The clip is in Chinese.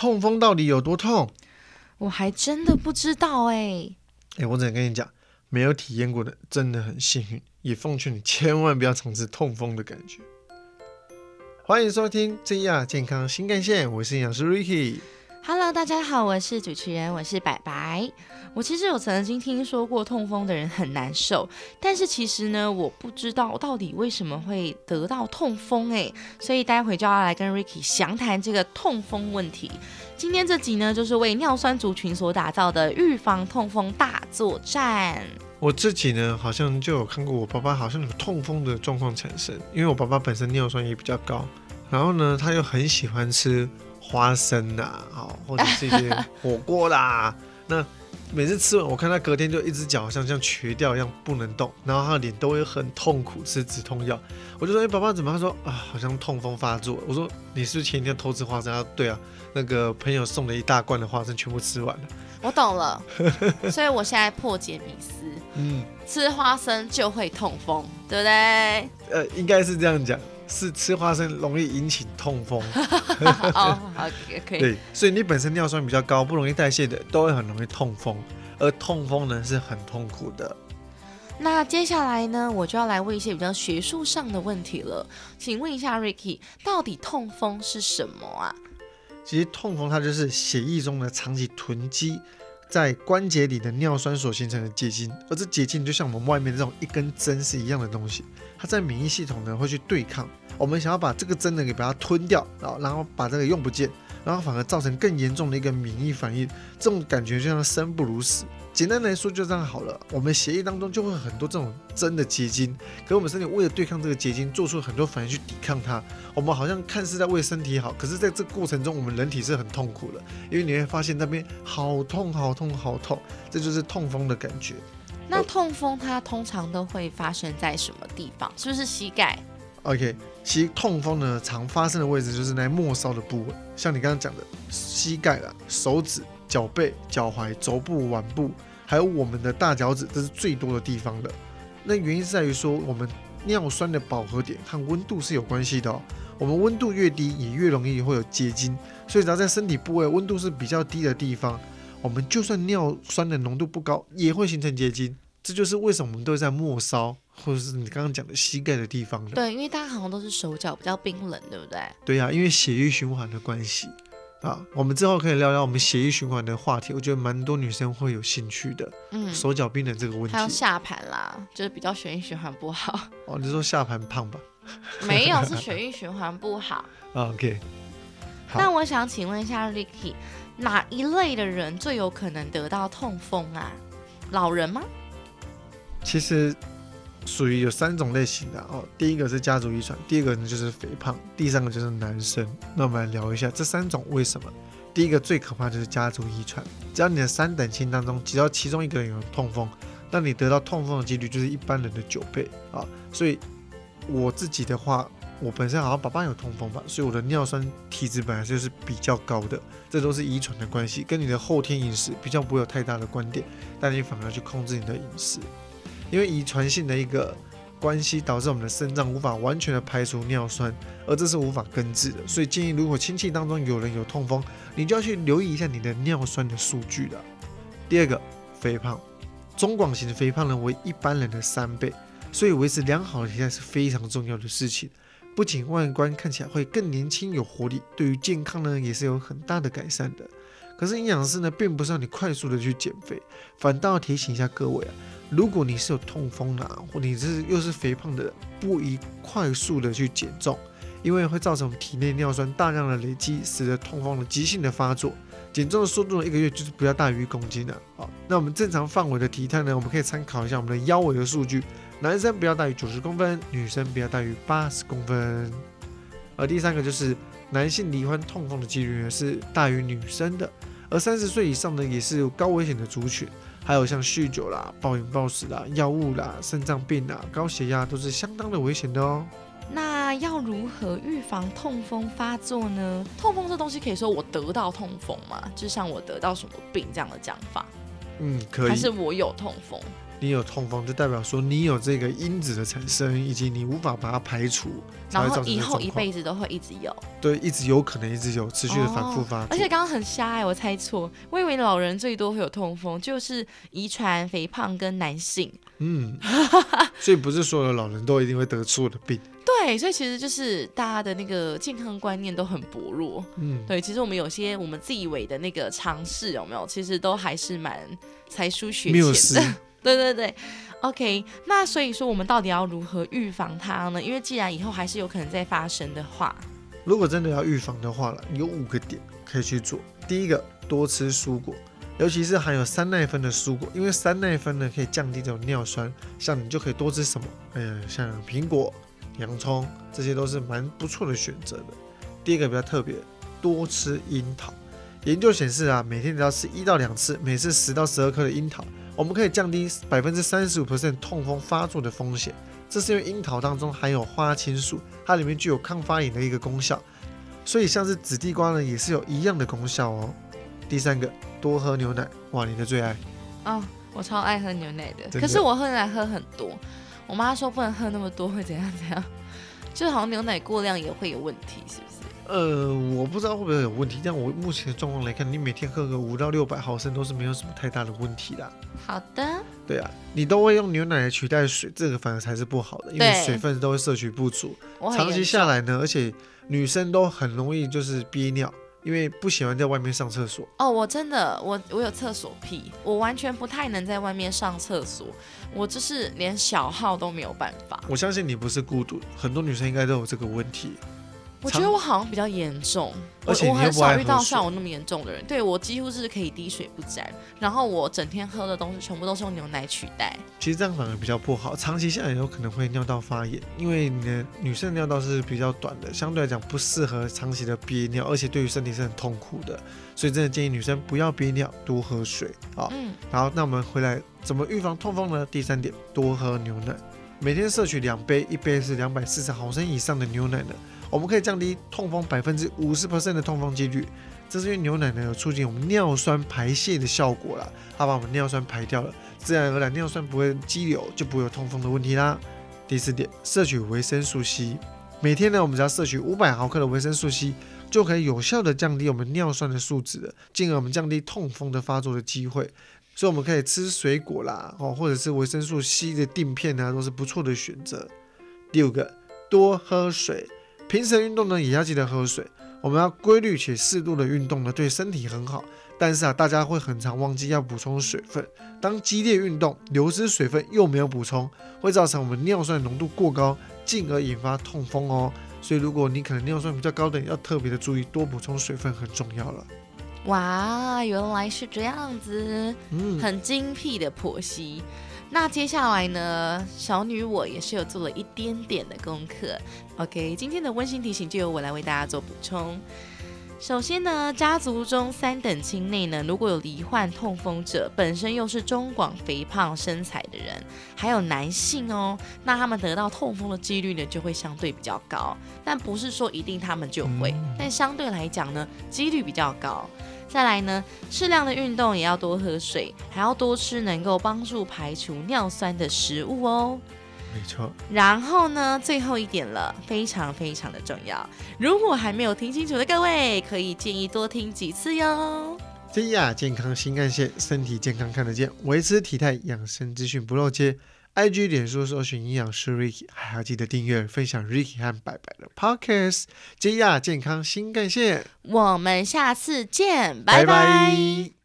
痛风到底有多痛？我还真的不知道哎。哎，我只能跟你讲，没有体验过的真的很幸运，也奉劝你千万不要尝试痛风的感觉。欢迎收听真亚健康新干线，我是营养师 Ricky。Hello，大家好，我是主持人，我是白白。我其实有曾经听说过痛风的人很难受，但是其实呢，我不知道到底为什么会得到痛风哎，所以待会就要来跟 Ricky 详谈这个痛风问题。今天这集呢，就是为尿酸族群所打造的预防痛风大作战。我自己呢，好像就有看过我爸爸好像有痛风的状况产生，因为我爸爸本身尿酸也比较高，然后呢，他又很喜欢吃。花生呐，好，或者是一些火锅啦。那每次吃完，我看他隔天就一只脚好像像瘸掉一样不能动，然后他的脸都会很痛苦，吃止痛药。我就说：“哎，爸爸怎么？”他说：“啊，好像痛风发作。”我说：“你是不是前一天偷吃花生？”他说：“对啊，那个朋友送了一大罐的花生，全部吃完了。”我懂了，所以我现在破解迷思，嗯，吃花生就会痛风，对不对？呃，应该是这样讲。是吃花生容易引起痛风，哦，好，可以。对，所以你本身尿酸比较高，不容易代谢的，都会很容易痛风。而痛风呢，是很痛苦的。那接下来呢，我就要来问一些比较学术上的问题了。请问一下，Ricky，到底痛风是什么啊？其实痛风它就是血液中的长期囤积。在关节里的尿酸所形成的结晶，而这结晶就像我们外面这种一根针是一样的东西，它在免疫系统呢会去对抗，我们想要把这个针的给把它吞掉，然后然后把这个用不见，然后反而造成更严重的一个免疫反应，这种感觉就像生不如死。简单来说就这样好了，我们血液当中就会很多这种针的结晶，可是我们身体为了对抗这个结晶，做出很多反应去抵抗它。我们好像看似在为身体好，可是在这过程中，我们人体是很痛苦的，因为你会发现那边好痛好痛好痛，这就是痛风的感觉。那痛风它通常都会发生在什么地方？是不是膝盖？OK，其实痛风呢常发生的位置就是在末梢的部位，像你刚刚讲的膝盖啦、手指。脚背、脚踝、肘部、腕部，还有我们的大脚趾，这是最多的地方的。那原因是在于说，我们尿酸的饱和点和温度是有关系的哦。我们温度越低，也越容易会有结晶。所以只要在身体部位温度是比较低的地方，我们就算尿酸的浓度不高，也会形成结晶。这就是为什么我们都在末梢，或者是你刚刚讲的膝盖的地方的。对，因为大家好像都是手脚比较冰冷，对不对？对呀，因为血液循环的关系。啊，我们之后可以聊聊我们血液循环的话题，我觉得蛮多女生会有兴趣的。嗯，手脚冰冷这个问题，还有下盘啦，就是比较血液循环不好。哦，你说下盘胖吧？没有，是血液循环不好。OK。那我想请问一下 Ricky，哪一类的人最有可能得到痛风啊？老人吗？其实。属于有三种类型的哦，第一个是家族遗传，第二个呢就是肥胖，第三个就是男生。那我们来聊一下这三种为什么？第一个最可怕就是家族遗传，只要你的三等亲当中只要其中一个人有痛风，那你得到痛风的几率就是一般人的九倍啊。所以我自己的话，我本身好像爸爸有痛风吧，所以我的尿酸体质本来就是比较高的，这都是遗传的关系，跟你的后天饮食比较不会有太大的关联，但你反而去控制你的饮食。因为遗传性的一个关系，导致我们的肾脏无法完全的排除尿酸，而这是无法根治的。所以建议，如果亲戚当中有人有痛风，你就要去留意一下你的尿酸的数据了。第二个，肥胖，中广型的肥胖呢为一般人的三倍，所以维持良好的体态是非常重要的事情。不仅外观看起来会更年轻有活力，对于健康呢也是有很大的改善的。可是营养师呢，并不是让你快速的去减肥，反倒要提醒一下各位啊。如果你是有痛风的，或你是又是肥胖的，不宜快速的去减重，因为会造成体内尿酸大量的累积，使得痛风的急性的发作。减重的速度呢，一个月就是不要大于一公斤的。好，那我们正常范围的体态呢，我们可以参考一下我们的腰围的数据，男生不要大于九十公分，女生不要大于八十公分。而第三个就是男性罹患痛风的几率呢是大于女生的，而三十岁以上的也是有高危险的族群。还有像酗酒啦、暴饮暴食啦、药物啦、肾脏病啦、高血压都是相当的危险的哦。那要如何预防痛风发作呢？痛风这东西可以说我得到痛风吗？就像我得到什么病这样的讲法？嗯，可以。还是我有痛风？你有痛风，就代表说你有这个因子的产生，以及你无法把它排除，然后以后一。辈子都会一直有，对，一直有可能一直有持续的反复发作。而且刚刚很瞎哎、我猜错，我以为老人最多会有痛风，就是遗传、肥胖跟男性。嗯，所以不是所有的老人都一定会得所有的病。对，所以其实就是大家的那个健康观念都很薄弱。嗯，对，其实我们有些我们自以为的那个尝试有没有，其实都还是蛮才疏学谬浅的。。对对对，OK，那所以说我们到底要如何预防它呢？因为既然以后还是有可能再发生的话，如果真的要预防的话了，有五个点可以去做。第一个，多吃蔬果，尤其是含有三奈酚的蔬果，因为三奈酚呢可以降低这种尿酸，像你就可以多吃什么？呃，像苹果、洋葱，这些都是蛮不错的选择的。第二个比较特别，多吃樱桃。研究显示啊，每天只要吃一到两次，每次十到十二克的樱桃，我们可以降低百分之三十五 percent 痛风发作的风险。这是因为樱桃当中含有花青素，它里面具有抗发炎的一个功效，所以像是紫地瓜呢，也是有一样的功效哦。第三个，多喝牛奶，哇，你的最爱。哦，我超爱喝牛奶的，的可是我喝牛奶喝很多，我妈说不能喝那么多，会怎样怎样，就好像牛奶过量也会有问题，是不是？呃，我不知道会不会有问题，但我目前的状况来看，你每天喝个五到六百毫升都是没有什么太大的问题的。好的，对啊，你都会用牛奶来取代水，这个反而才是不好的，因为水分都会摄取不足，长期下来呢，而且女生都很容易就是憋尿，因为不喜欢在外面上厕所。哦，我真的，我我有厕所癖，我完全不太能在外面上厕所，我就是连小号都没有办法。我相信你不是孤独，很多女生应该都有这个问题。我觉得我好像比较严重，我而且我很少遇到像我那么严重的人。对我几乎是可以滴水不沾，然后我整天喝的东西全部都是用牛奶取代。其实这样反而比较不好，长期下来有可能会尿道发炎，因为你的女生的尿道是比较短的，相对来讲不适合长期的憋尿，而且对于身体是很痛苦的，所以真的建议女生不要憋尿，多喝水啊。嗯，然后，那我们回来怎么预防痛风呢？第三点，多喝牛奶，每天摄取两杯，一杯是两百四十毫升以上的牛奶呢，我们可以降低痛风百分之五十 percent 的痛风几率。这是因为牛奶呢有促进我们尿酸排泄的效果啦，它把我们尿酸排掉了，自然而然尿酸不会激流，就不会有痛风的问题啦。第四点，摄取维生素 C，每天呢我们只要摄取五百毫克的维生素 C，就可以有效的降低我们尿酸的数值了，进而我们降低痛风的发作的机会。所以我们可以吃水果啦，哦，或者是维生素 C 的锭片啊，都是不错的选择。第五个，多喝水，平时的运动呢也要记得喝水。我们要规律且适度的运动呢，对身体很好。但是啊，大家会很常忘记要补充水分。当激烈运动流失水分又没有补充，会造成我们尿酸浓度过高，进而引发痛风哦。所以如果你可能尿酸比较高的，要特别的注意，多补充水分很重要了。哇，原来是这样子，嗯，很精辟的剖析。那接下来呢，小女我也是有做了一点点的功课。OK，今天的温馨提醒就由我来为大家做补充。首先呢，家族中三等亲内呢，如果有罹患痛风者，本身又是中广肥胖身材的人，还有男性哦，那他们得到痛风的几率呢，就会相对比较高。但不是说一定他们就会，嗯但相对来讲呢，几率比较高。再来呢，适量的运动也要多喝水，还要多吃能够帮助排除尿酸的食物哦。没错。然后呢，最后一点了，非常非常的重要。如果还没有听清楚的各位，可以建议多听几次哟。这亚健康新干线，身体健康看得见，维持体态养生资讯不漏接。IG、脸书搜寻营养师 Ricky，还要记得订阅、分享 Ricky 和白白的 Podcast。接亚健康新干线，我们下次见，拜。拜拜